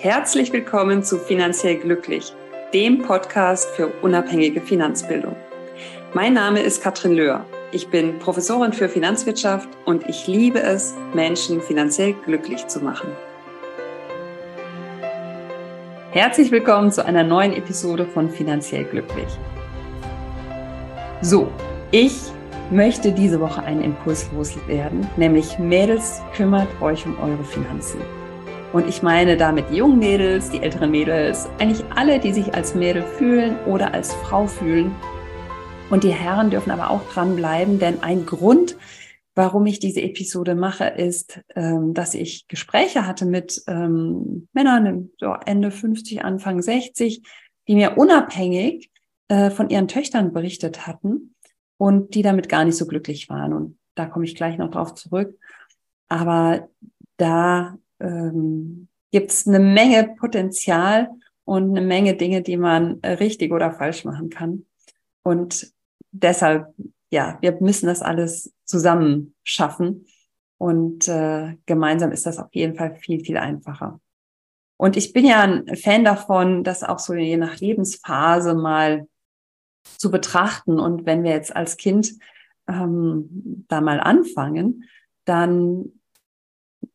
Herzlich willkommen zu Finanziell Glücklich, dem Podcast für unabhängige Finanzbildung. Mein Name ist Katrin Löhr. Ich bin Professorin für Finanzwirtschaft und ich liebe es, Menschen finanziell glücklich zu machen. Herzlich willkommen zu einer neuen Episode von Finanziell Glücklich. So, ich möchte diese Woche einen Impuls loswerden, nämlich Mädels, kümmert euch um eure Finanzen. Und ich meine damit die jungen Mädels, die älteren Mädels, eigentlich alle, die sich als Mädel fühlen oder als Frau fühlen. Und die Herren dürfen aber auch dranbleiben, denn ein Grund, warum ich diese Episode mache, ist, ähm, dass ich Gespräche hatte mit ähm, Männern Ende 50, Anfang 60, die mir unabhängig äh, von ihren Töchtern berichtet hatten und die damit gar nicht so glücklich waren. Und da komme ich gleich noch drauf zurück. Aber da ähm, gibt es eine Menge Potenzial und eine Menge Dinge, die man äh, richtig oder falsch machen kann. Und deshalb, ja, wir müssen das alles zusammen schaffen. Und äh, gemeinsam ist das auf jeden Fall viel, viel einfacher. Und ich bin ja ein Fan davon, das auch so je nach Lebensphase mal zu betrachten. Und wenn wir jetzt als Kind ähm, da mal anfangen, dann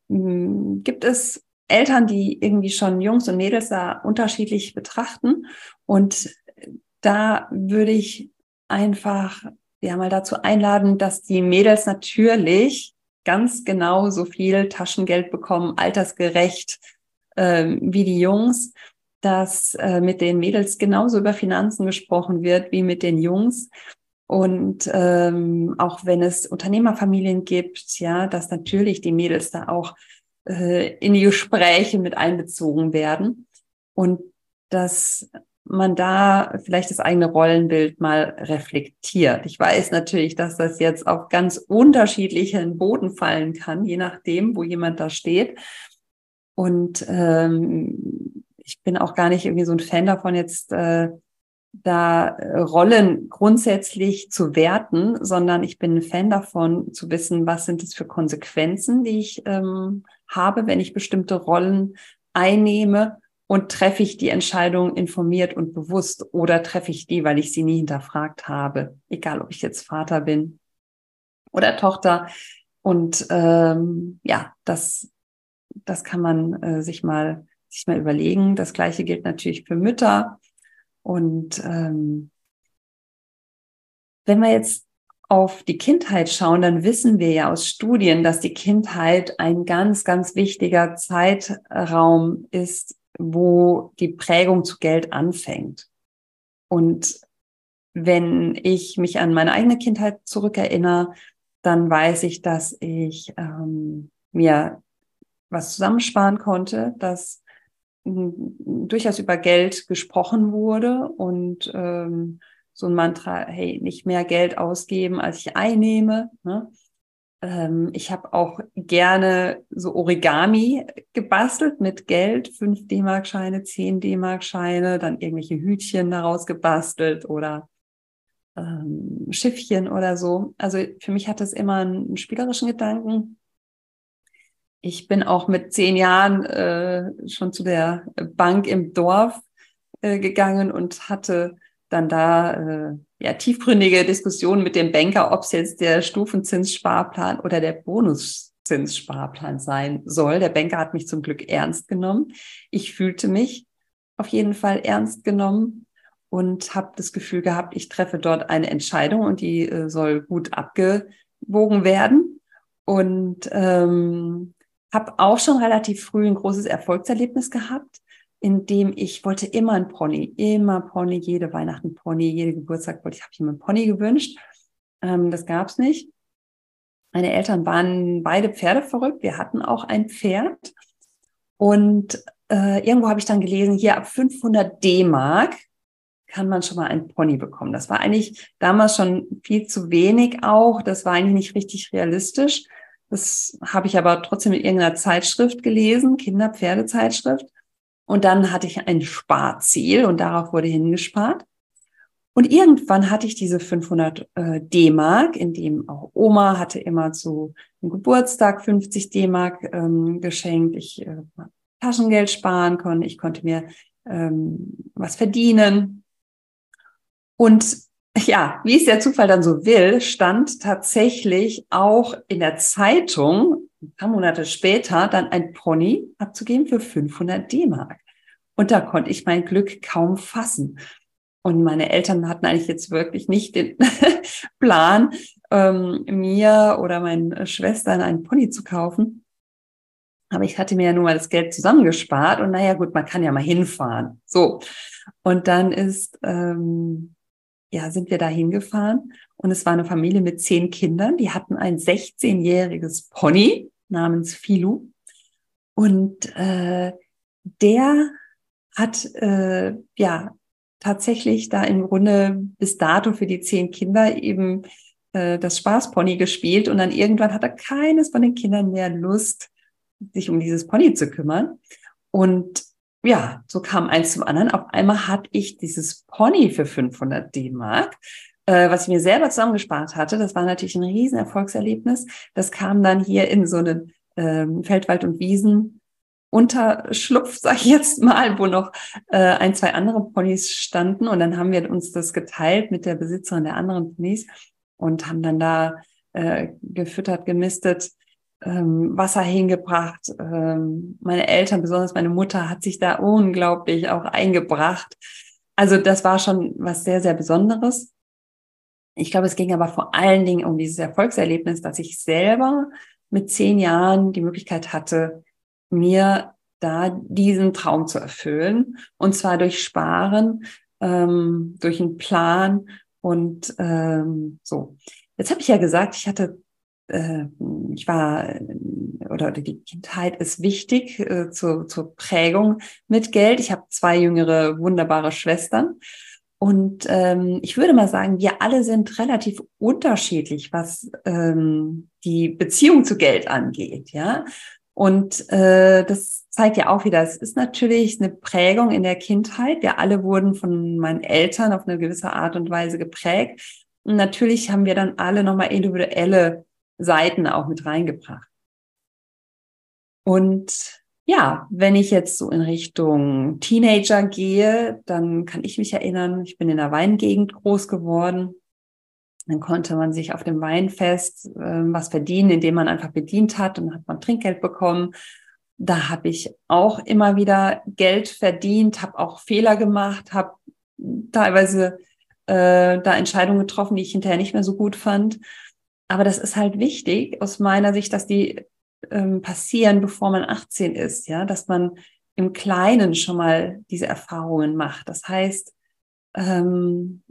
gibt es Eltern, die irgendwie schon Jungs und Mädels da unterschiedlich betrachten. Und da würde ich einfach ja mal dazu einladen, dass die Mädels natürlich ganz genau so viel Taschengeld bekommen, altersgerecht äh, wie die Jungs, dass äh, mit den Mädels genauso über Finanzen gesprochen wird wie mit den Jungs und ähm, auch wenn es Unternehmerfamilien gibt, ja, dass natürlich die Mädels da auch äh, in die Gespräche mit einbezogen werden und dass man da vielleicht das eigene Rollenbild mal reflektiert. Ich weiß natürlich, dass das jetzt auf ganz unterschiedlichen Boden fallen kann, je nachdem, wo jemand da steht. Und ähm, ich bin auch gar nicht irgendwie so ein Fan davon, jetzt äh, da äh, Rollen grundsätzlich zu werten, sondern ich bin ein Fan davon zu wissen, was sind es für Konsequenzen, die ich ähm, habe, wenn ich bestimmte Rollen einnehme und treffe ich die Entscheidung informiert und bewusst oder treffe ich die, weil ich sie nie hinterfragt habe, egal ob ich jetzt Vater bin oder Tochter. Und ähm, ja, das, das kann man äh, sich mal sich mal überlegen. Das gleiche gilt natürlich für Mütter und ähm, wenn wir jetzt auf die Kindheit schauen, dann wissen wir ja aus Studien, dass die Kindheit ein ganz, ganz wichtiger Zeitraum ist, wo die Prägung zu Geld anfängt. Und wenn ich mich an meine eigene Kindheit zurückerinnere, dann weiß ich, dass ich ähm, mir was zusammensparen konnte, dass durchaus über Geld gesprochen wurde und ähm, so ein Mantra, hey, nicht mehr Geld ausgeben, als ich einnehme. Ne? Ähm, ich habe auch gerne so Origami gebastelt mit Geld, 5 D-Mark-Scheine, 10 D-Mark-Scheine, dann irgendwelche Hütchen daraus gebastelt oder ähm, Schiffchen oder so. Also für mich hat das immer einen spielerischen Gedanken ich bin auch mit zehn Jahren äh, schon zu der Bank im Dorf äh, gegangen und hatte dann da äh, ja tiefgründige Diskussionen mit dem Banker, ob es jetzt der Stufenzinssparplan oder der Bonuszinssparplan sein soll. Der Banker hat mich zum Glück ernst genommen. Ich fühlte mich auf jeden Fall ernst genommen und habe das Gefühl gehabt, ich treffe dort eine Entscheidung und die äh, soll gut abgewogen werden. Und ähm, habe auch schon relativ früh ein großes Erfolgserlebnis gehabt, in dem ich wollte immer ein Pony, immer Pony, jede Weihnachten Pony, jede Geburtstag wollte ich, habe ich mir ein Pony gewünscht. Ähm, das gab's nicht. Meine Eltern waren beide Pferde verrückt. Wir hatten auch ein Pferd. Und äh, irgendwo habe ich dann gelesen, hier ab 500 D-Mark kann man schon mal ein Pony bekommen. Das war eigentlich damals schon viel zu wenig auch. Das war eigentlich nicht richtig realistisch. Das habe ich aber trotzdem in irgendeiner Zeitschrift gelesen, Kinderpferdezeitschrift. Und dann hatte ich ein Sparziel und darauf wurde hingespart. Und irgendwann hatte ich diese 500 äh, D-Mark, in dem auch Oma hatte immer zu einem Geburtstag 50 D-Mark ähm, geschenkt. Ich äh, Taschengeld sparen konnte, ich konnte mir ähm, was verdienen. Und ja, wie es der Zufall dann so will, stand tatsächlich auch in der Zeitung, ein paar Monate später, dann ein Pony abzugeben für 500 D-Mark. Und da konnte ich mein Glück kaum fassen. Und meine Eltern hatten eigentlich jetzt wirklich nicht den Plan, ähm, mir oder meinen Schwestern einen Pony zu kaufen. Aber ich hatte mir ja nur mal das Geld zusammengespart und naja, gut, man kann ja mal hinfahren. So. Und dann ist, ähm, ja, sind wir da hingefahren und es war eine Familie mit zehn Kindern. Die hatten ein 16-jähriges Pony namens Filu. Und äh, der hat äh, ja tatsächlich da im Grunde bis dato für die zehn Kinder eben äh, das Spaßpony gespielt und dann irgendwann hatte keines von den Kindern mehr Lust, sich um dieses Pony zu kümmern. Und ja, so kam eins zum anderen. Auf einmal hatte ich dieses Pony für 500 D-Mark, äh, was ich mir selber zusammengespart hatte. Das war natürlich ein riesen Erfolgserlebnis. Das kam dann hier in so einen ähm, Feldwald- und Wiesen Unterschlupf, sag ich jetzt mal, wo noch äh, ein, zwei andere Ponys standen. Und dann haben wir uns das geteilt mit der Besitzerin der anderen Ponys und haben dann da äh, gefüttert, gemistet, ähm, Wasser hingebracht. Ähm, meine Eltern, besonders meine Mutter, hat sich da unglaublich auch eingebracht. Also das war schon was sehr, sehr Besonderes. Ich glaube, es ging aber vor allen Dingen um dieses Erfolgserlebnis, dass ich selber mit zehn Jahren die Möglichkeit hatte, mir da diesen Traum zu erfüllen. Und zwar durch Sparen, ähm, durch einen Plan und so. Jetzt habe ich ja gesagt, ich hatte, ich war, oder, oder die Kindheit ist wichtig äh, zur, zur Prägung mit Geld. Ich habe zwei jüngere, wunderbare Schwestern. Und ähm, ich würde mal sagen, wir alle sind relativ unterschiedlich, was ähm, die Beziehung zu Geld angeht. Ja, und äh, das zeigt ja auch wieder, es ist natürlich eine Prägung in der Kindheit. Wir alle wurden von meinen Eltern auf eine gewisse Art und Weise geprägt. Und natürlich haben wir dann alle nochmal individuelle Seiten auch mit reingebracht. Und ja, wenn ich jetzt so in Richtung Teenager gehe, dann kann ich mich erinnern, ich bin in der Weingegend groß geworden. Dann konnte man sich auf dem Weinfest äh, was verdienen, indem man einfach bedient hat und hat man Trinkgeld bekommen. Da habe ich auch immer wieder Geld verdient, habe auch Fehler gemacht, habe teilweise äh, da Entscheidungen getroffen, die ich hinterher nicht mehr so gut fand. Aber das ist halt wichtig aus meiner Sicht, dass die ähm, passieren, bevor man 18 ist, ja, dass man im Kleinen schon mal diese Erfahrungen macht. Das heißt, ähm,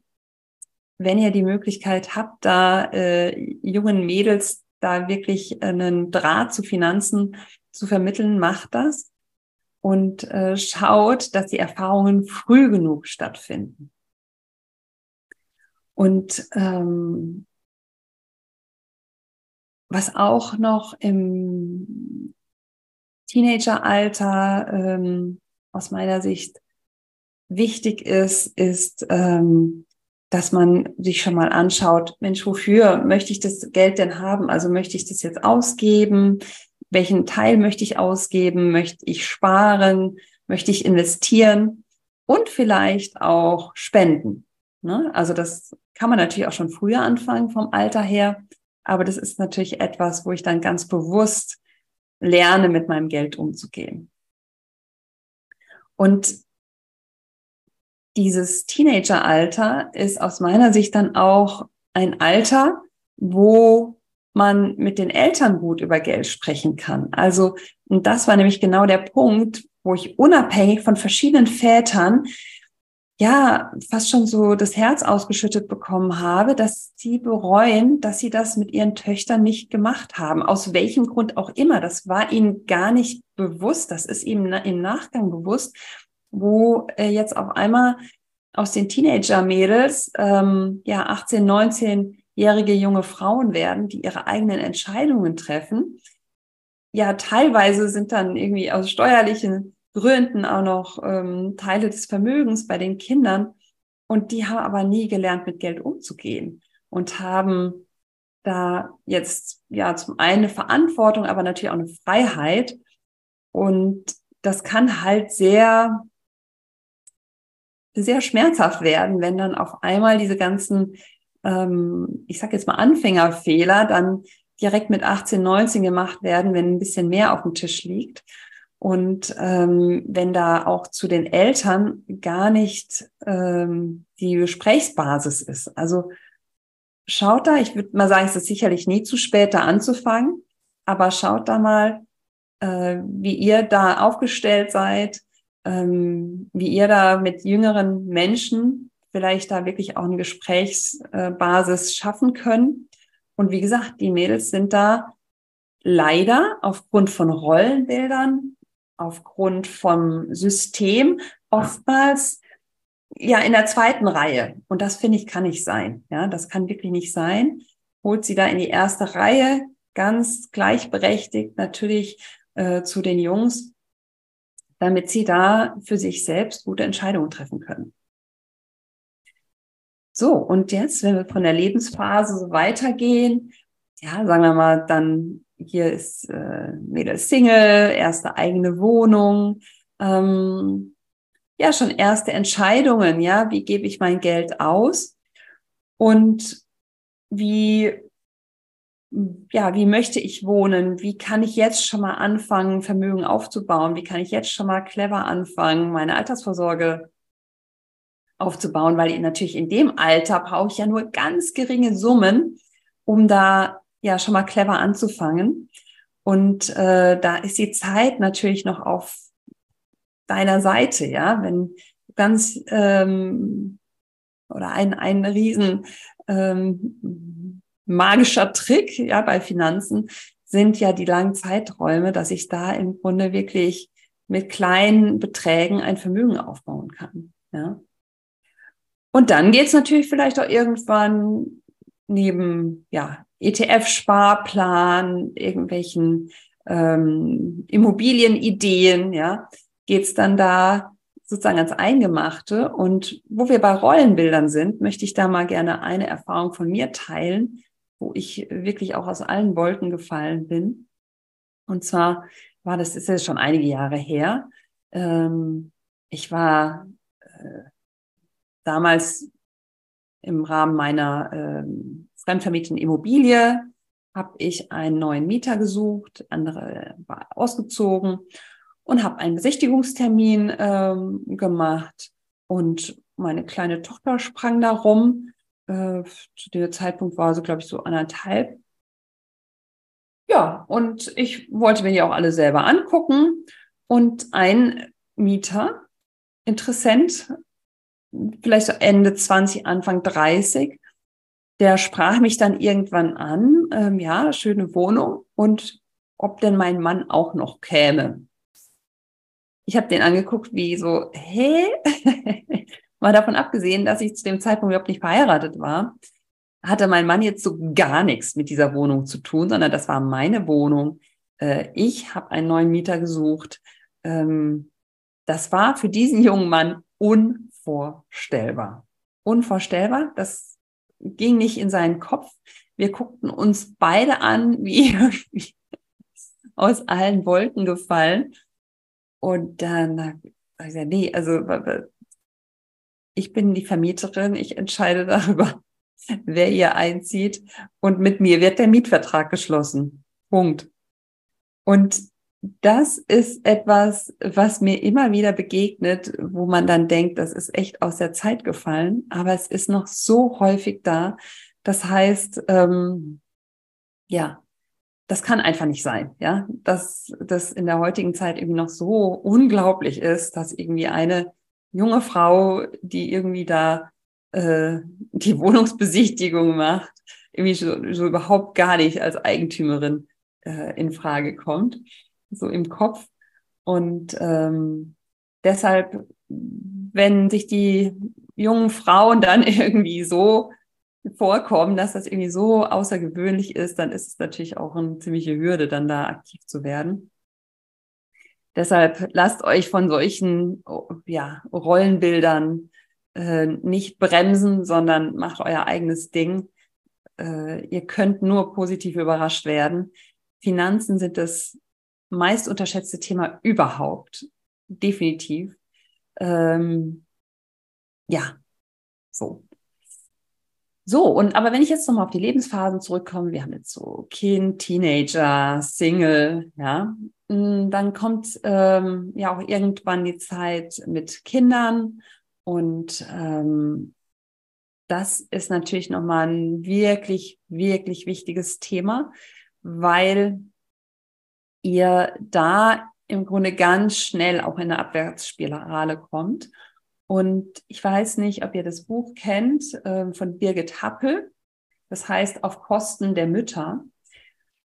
wenn ihr die Möglichkeit habt, da äh, jungen Mädels da wirklich einen Draht zu Finanzen zu vermitteln, macht das und äh, schaut, dass die Erfahrungen früh genug stattfinden. Und ähm, was auch noch im Teenageralter ähm, aus meiner Sicht wichtig ist, ist ähm, dass man sich schon mal anschaut, Mensch, wofür möchte ich das Geld denn haben? Also möchte ich das jetzt ausgeben? Welchen Teil möchte ich ausgeben? Möchte ich sparen? Möchte ich investieren? Und vielleicht auch spenden. Ne? Also das kann man natürlich auch schon früher anfangen vom Alter her. Aber das ist natürlich etwas, wo ich dann ganz bewusst lerne, mit meinem Geld umzugehen. Und dieses Teenageralter ist aus meiner Sicht dann auch ein Alter, wo man mit den Eltern gut über Geld sprechen kann. Also, und das war nämlich genau der Punkt, wo ich unabhängig von verschiedenen Vätern ja fast schon so das Herz ausgeschüttet bekommen habe, dass sie bereuen, dass sie das mit ihren Töchtern nicht gemacht haben. Aus welchem Grund auch immer. Das war ihnen gar nicht bewusst. Das ist ihnen im Nachgang bewusst wo äh, jetzt auf einmal aus den Teenager-Mädels ähm, ja 18, 19-jährige junge Frauen werden, die ihre eigenen Entscheidungen treffen. Ja, teilweise sind dann irgendwie aus steuerlichen Gründen auch noch ähm, Teile des Vermögens bei den Kindern. Und die haben aber nie gelernt, mit Geld umzugehen und haben da jetzt ja zum einen eine Verantwortung, aber natürlich auch eine Freiheit. Und das kann halt sehr, sehr schmerzhaft werden, wenn dann auf einmal diese ganzen, ähm, ich sag jetzt mal Anfängerfehler dann direkt mit 18, 19 gemacht werden, wenn ein bisschen mehr auf dem Tisch liegt. Und ähm, wenn da auch zu den Eltern gar nicht ähm, die Gesprächsbasis ist. Also schaut da, ich würde mal sagen, es ist sicherlich nie zu spät, da anzufangen, aber schaut da mal, äh, wie ihr da aufgestellt seid, ähm, wie ihr da mit jüngeren Menschen vielleicht da wirklich auch eine Gesprächsbasis schaffen können. Und wie gesagt, die Mädels sind da leider aufgrund von Rollenbildern, aufgrund vom System oftmals ja in der zweiten Reihe. Und das finde ich kann nicht sein. Ja, das kann wirklich nicht sein. Holt sie da in die erste Reihe, ganz gleichberechtigt natürlich äh, zu den Jungs, damit sie da für sich selbst gute Entscheidungen treffen können. So, und jetzt, wenn wir von der Lebensphase so weitergehen, ja, sagen wir mal, dann hier ist äh, Mädel Single, erste eigene Wohnung, ähm, ja, schon erste Entscheidungen, ja, wie gebe ich mein Geld aus und wie ja, wie möchte ich wohnen? Wie kann ich jetzt schon mal anfangen, Vermögen aufzubauen? Wie kann ich jetzt schon mal clever anfangen, meine Altersvorsorge aufzubauen? Weil natürlich in dem Alter brauche ich ja nur ganz geringe Summen, um da ja schon mal clever anzufangen. Und äh, da ist die Zeit natürlich noch auf deiner Seite, ja, wenn ganz ähm, oder ein, ein riesen ähm, magischer Trick, ja, bei Finanzen sind ja die langen Zeiträume, dass ich da im Grunde wirklich mit kleinen Beträgen ein Vermögen aufbauen kann, ja. Und dann geht's natürlich vielleicht auch irgendwann neben ja, ETF-Sparplan, irgendwelchen ähm, Immobilienideen, ja, geht's dann da sozusagen ans Eingemachte. Und wo wir bei Rollenbildern sind, möchte ich da mal gerne eine Erfahrung von mir teilen, wo ich wirklich auch aus allen Wolken gefallen bin. Und zwar war das, ist jetzt schon einige Jahre her. Ähm, ich war äh, damals im Rahmen meiner ähm, fremdvermieteten Immobilie habe ich einen neuen Mieter gesucht, andere war ausgezogen und habe einen Besichtigungstermin ähm, gemacht und meine kleine Tochter sprang da rum. Äh, zu dem Zeitpunkt war sie, glaube ich, so anderthalb. Ja, und ich wollte mir die auch alle selber angucken. Und ein Mieter, Interessent, vielleicht so Ende 20, Anfang 30, der sprach mich dann irgendwann an, ähm, ja, schöne Wohnung und ob denn mein Mann auch noch käme. Ich habe den angeguckt, wie so, hä? Mal davon abgesehen, dass ich zu dem Zeitpunkt überhaupt nicht verheiratet war, hatte mein Mann jetzt so gar nichts mit dieser Wohnung zu tun, sondern das war meine Wohnung. Äh, ich habe einen neuen Mieter gesucht. Ähm, das war für diesen jungen Mann unvorstellbar. Unvorstellbar. Das ging nicht in seinen Kopf. Wir guckten uns beide an, wie aus allen Wolken gefallen. Und dann habe ich gesagt, nee, also ich bin die Vermieterin, ich entscheide darüber, wer hier einzieht. Und mit mir wird der Mietvertrag geschlossen. Punkt. Und das ist etwas, was mir immer wieder begegnet, wo man dann denkt, das ist echt aus der Zeit gefallen, aber es ist noch so häufig da. Das heißt, ähm, ja, das kann einfach nicht sein, ja, dass das in der heutigen Zeit irgendwie noch so unglaublich ist, dass irgendwie eine junge Frau, die irgendwie da äh, die Wohnungsbesichtigung macht, irgendwie so, so überhaupt gar nicht als Eigentümerin äh, in Frage kommt so im Kopf. Und ähm, deshalb, wenn sich die jungen Frauen dann irgendwie so vorkommen, dass das irgendwie so außergewöhnlich ist, dann ist es natürlich auch eine ziemliche Hürde, dann da aktiv zu werden. Deshalb lasst euch von solchen ja, Rollenbildern äh, nicht bremsen, sondern macht euer eigenes Ding. Äh, ihr könnt nur positiv überrascht werden. Finanzen sind das meist unterschätzte Thema überhaupt. Definitiv. Ähm, ja, so. So, und aber wenn ich jetzt nochmal auf die Lebensphasen zurückkomme, wir haben jetzt so Kind, Teenager, Single, ja, mm, dann kommt ähm, ja auch irgendwann die Zeit mit Kindern und ähm, das ist natürlich nochmal ein wirklich, wirklich wichtiges Thema, weil ihr da im Grunde ganz schnell auch in eine Abwärtsspirale kommt. Und ich weiß nicht, ob ihr das Buch kennt äh, von Birgit Happel. Das heißt Auf Kosten der Mütter,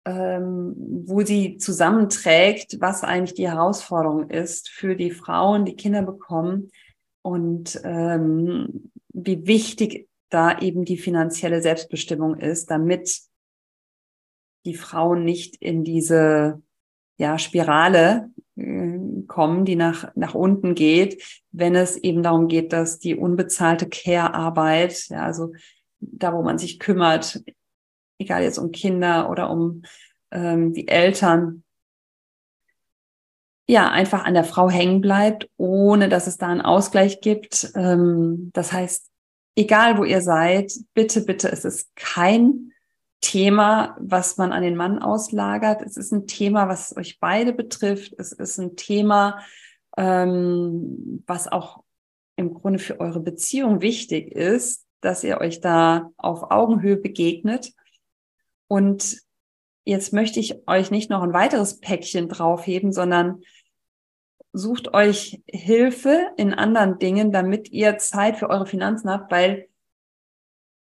ähm, wo sie zusammenträgt, was eigentlich die Herausforderung ist für die Frauen, die Kinder bekommen und ähm, wie wichtig da eben die finanzielle Selbstbestimmung ist, damit die Frauen nicht in diese ja, Spirale äh, kommen, die nach, nach unten geht, wenn es eben darum geht, dass die unbezahlte Care-Arbeit, ja, also da, wo man sich kümmert, egal jetzt um Kinder oder um ähm, die Eltern, ja, einfach an der Frau hängen bleibt, ohne dass es da einen Ausgleich gibt. Ähm, das heißt, egal wo ihr seid, bitte, bitte, es ist kein Thema, was man an den Mann auslagert. Es ist ein Thema, was euch beide betrifft. Es ist ein Thema, ähm, was auch im Grunde für eure Beziehung wichtig ist, dass ihr euch da auf Augenhöhe begegnet. Und jetzt möchte ich euch nicht noch ein weiteres Päckchen draufheben, sondern sucht euch Hilfe in anderen Dingen, damit ihr Zeit für eure Finanzen habt, weil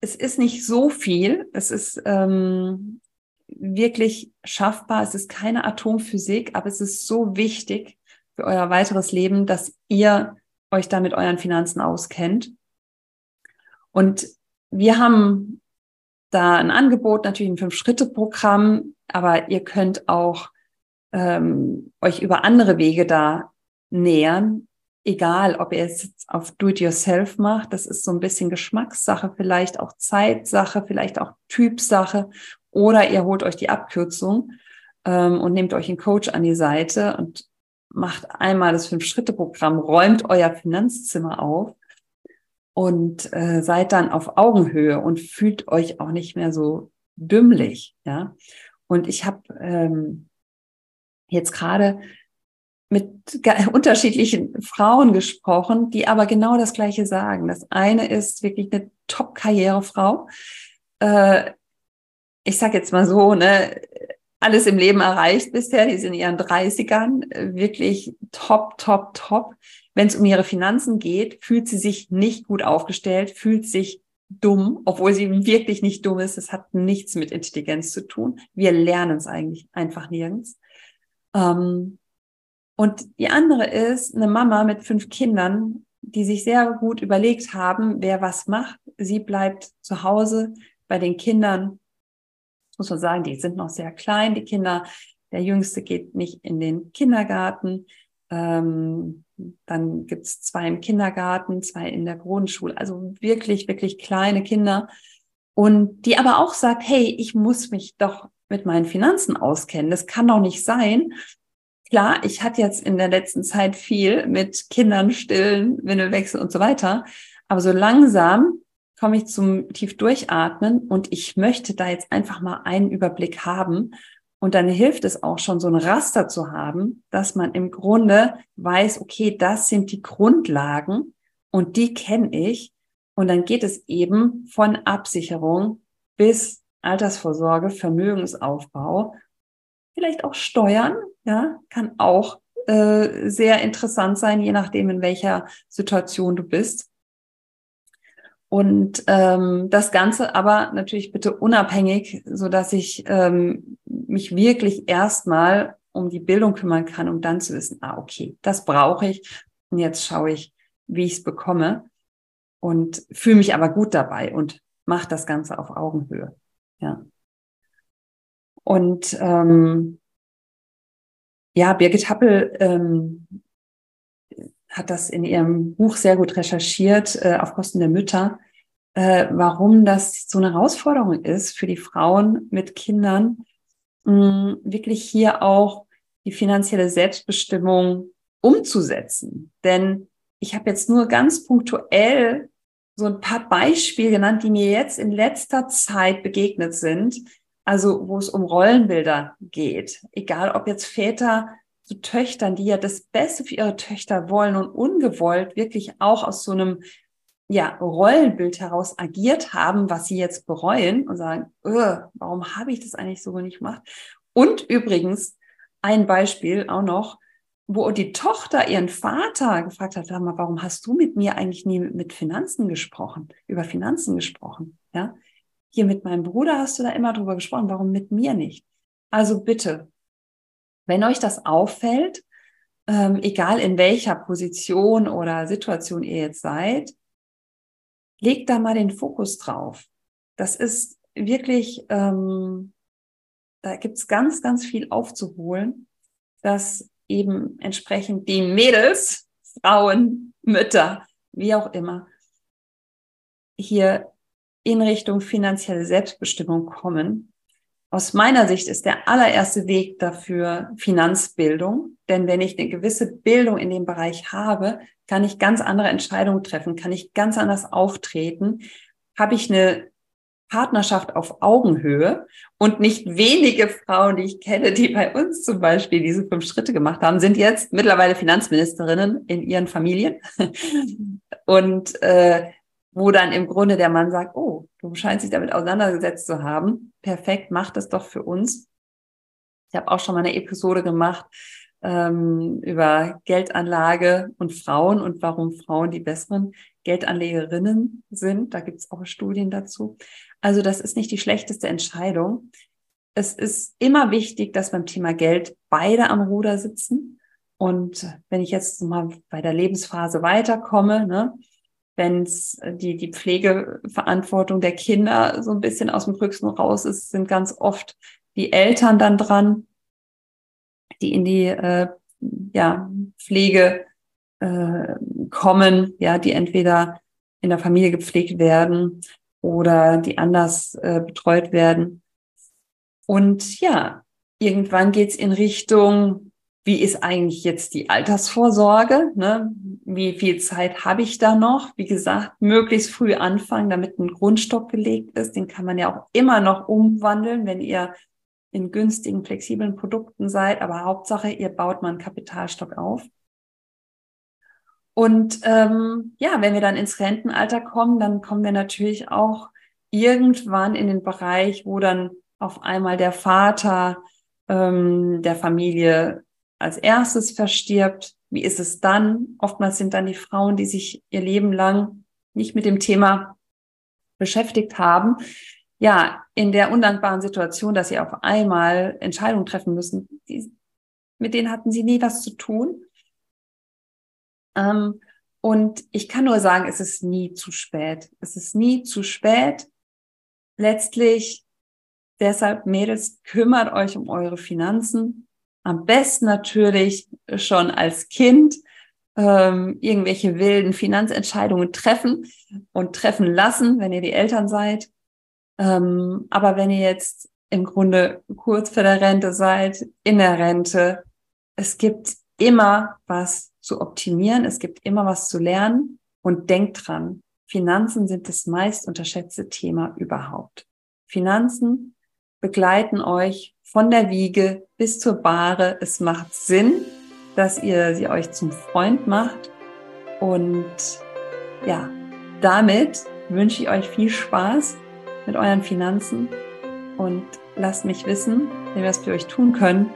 es ist nicht so viel. Es ist ähm, wirklich schaffbar. Es ist keine Atomphysik, aber es ist so wichtig für euer weiteres Leben, dass ihr euch da mit euren Finanzen auskennt. Und wir haben da ein Angebot, natürlich ein Fünf-Schritte-Programm, aber ihr könnt auch ähm, euch über andere Wege da nähern egal, ob ihr es jetzt auf Do-it-yourself macht, das ist so ein bisschen Geschmackssache, vielleicht auch Zeitsache, vielleicht auch Typsache, oder ihr holt euch die Abkürzung ähm, und nehmt euch einen Coach an die Seite und macht einmal das Fünf-Schritte-Programm, räumt euer Finanzzimmer auf und äh, seid dann auf Augenhöhe und fühlt euch auch nicht mehr so dümmlich, ja. Und ich habe ähm, jetzt gerade mit unterschiedlichen Frauen gesprochen, die aber genau das Gleiche sagen. Das eine ist wirklich eine Top-Karrierefrau. Äh, ich sage jetzt mal so, ne, alles im Leben erreicht bisher, die sind in ihren 30ern, wirklich top, top, top. Wenn es um ihre Finanzen geht, fühlt sie sich nicht gut aufgestellt, fühlt sich dumm, obwohl sie wirklich nicht dumm ist. Das hat nichts mit Intelligenz zu tun. Wir lernen es eigentlich einfach nirgends. Ähm, und die andere ist eine Mama mit fünf Kindern, die sich sehr gut überlegt haben, wer was macht. Sie bleibt zu Hause bei den Kindern. Muss man sagen, die sind noch sehr klein, die Kinder. Der Jüngste geht nicht in den Kindergarten. Ähm, dann gibt's zwei im Kindergarten, zwei in der Grundschule. Also wirklich, wirklich kleine Kinder. Und die aber auch sagt, hey, ich muss mich doch mit meinen Finanzen auskennen. Das kann doch nicht sein, Klar, ich hatte jetzt in der letzten Zeit viel mit Kindern stillen, Windelwechsel und so weiter. Aber so langsam komme ich zum tief durchatmen und ich möchte da jetzt einfach mal einen Überblick haben. Und dann hilft es auch schon, so ein Raster zu haben, dass man im Grunde weiß, okay, das sind die Grundlagen und die kenne ich. Und dann geht es eben von Absicherung bis Altersvorsorge, Vermögensaufbau, vielleicht auch Steuern, ja, kann auch äh, sehr interessant sein, je nachdem, in welcher Situation du bist. Und ähm, das Ganze aber natürlich bitte unabhängig, so dass ich ähm, mich wirklich erstmal um die Bildung kümmern kann, um dann zu wissen, ah, okay, das brauche ich. Und jetzt schaue ich, wie ich es bekomme und fühle mich aber gut dabei und mache das Ganze auf Augenhöhe. Ja. Und ähm, ja, Birgit Happel ähm, hat das in ihrem Buch sehr gut recherchiert, äh, auf Kosten der Mütter, äh, warum das so eine Herausforderung ist für die Frauen mit Kindern, mh, wirklich hier auch die finanzielle Selbstbestimmung umzusetzen. Denn ich habe jetzt nur ganz punktuell so ein paar Beispiele genannt, die mir jetzt in letzter Zeit begegnet sind. Also wo es um Rollenbilder geht. Egal ob jetzt Väter zu Töchtern, die ja das Beste für ihre Töchter wollen und ungewollt wirklich auch aus so einem ja, Rollenbild heraus agiert haben, was sie jetzt bereuen und sagen, warum habe ich das eigentlich so nicht gemacht? Und übrigens ein Beispiel auch noch, wo die Tochter ihren Vater gefragt hat, mal, warum hast du mit mir eigentlich nie mit Finanzen gesprochen, über Finanzen gesprochen? Ja, hier mit meinem Bruder hast du da immer drüber gesprochen, warum mit mir nicht? Also bitte, wenn euch das auffällt, ähm, egal in welcher Position oder Situation ihr jetzt seid, legt da mal den Fokus drauf. Das ist wirklich, ähm, da gibt's ganz, ganz viel aufzuholen, dass eben entsprechend die Mädels, Frauen, Mütter, wie auch immer, hier in Richtung finanzielle Selbstbestimmung kommen. Aus meiner Sicht ist der allererste Weg dafür Finanzbildung. Denn wenn ich eine gewisse Bildung in dem Bereich habe, kann ich ganz andere Entscheidungen treffen, kann ich ganz anders auftreten, habe ich eine Partnerschaft auf Augenhöhe und nicht wenige Frauen, die ich kenne, die bei uns zum Beispiel diese fünf Schritte gemacht haben, sind jetzt mittlerweile Finanzministerinnen in ihren Familien und äh, wo dann im Grunde der Mann sagt, oh, du scheinst dich damit auseinandergesetzt zu haben, perfekt, mach das doch für uns. Ich habe auch schon mal eine Episode gemacht ähm, über Geldanlage und Frauen und warum Frauen die besseren Geldanlegerinnen sind. Da gibt es auch Studien dazu. Also das ist nicht die schlechteste Entscheidung. Es ist immer wichtig, dass beim Thema Geld beide am Ruder sitzen. Und wenn ich jetzt mal bei der Lebensphase weiterkomme, ne, wenn es die, die Pflegeverantwortung der Kinder so ein bisschen aus dem Größten raus ist, sind ganz oft die Eltern dann dran, die in die äh, ja, Pflege äh, kommen, ja, die entweder in der Familie gepflegt werden oder die anders äh, betreut werden. Und ja, irgendwann geht's in Richtung, wie ist eigentlich jetzt die Altersvorsorge? Ne? Wie viel Zeit habe ich da noch? Wie gesagt, möglichst früh anfangen, damit ein Grundstock gelegt ist. Den kann man ja auch immer noch umwandeln, wenn ihr in günstigen, flexiblen Produkten seid. Aber Hauptsache, ihr baut mal einen Kapitalstock auf. Und ähm, ja, wenn wir dann ins Rentenalter kommen, dann kommen wir natürlich auch irgendwann in den Bereich, wo dann auf einmal der Vater ähm, der Familie als erstes verstirbt. Wie ist es dann? Oftmals sind dann die Frauen, die sich ihr Leben lang nicht mit dem Thema beschäftigt haben, ja, in der undankbaren Situation, dass sie auf einmal Entscheidungen treffen müssen, die, mit denen hatten sie nie was zu tun. Ähm, und ich kann nur sagen, es ist nie zu spät. Es ist nie zu spät. Letztlich, deshalb, Mädels, kümmert euch um eure Finanzen. Am besten natürlich schon als Kind ähm, irgendwelche wilden Finanzentscheidungen treffen und treffen lassen, wenn ihr die Eltern seid. Ähm, aber wenn ihr jetzt im Grunde kurz vor der Rente seid, in der Rente, es gibt immer was zu optimieren, es gibt immer was zu lernen und denkt dran, Finanzen sind das meist unterschätzte Thema überhaupt. Finanzen begleiten euch von der Wiege bis zur Bahre. Es macht Sinn, dass ihr sie euch zum Freund macht. Und ja, damit wünsche ich euch viel Spaß mit euren Finanzen und lasst mich wissen, wie wir es für euch tun können.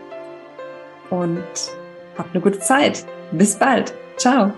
Und habt eine gute Zeit. Bis bald. Ciao.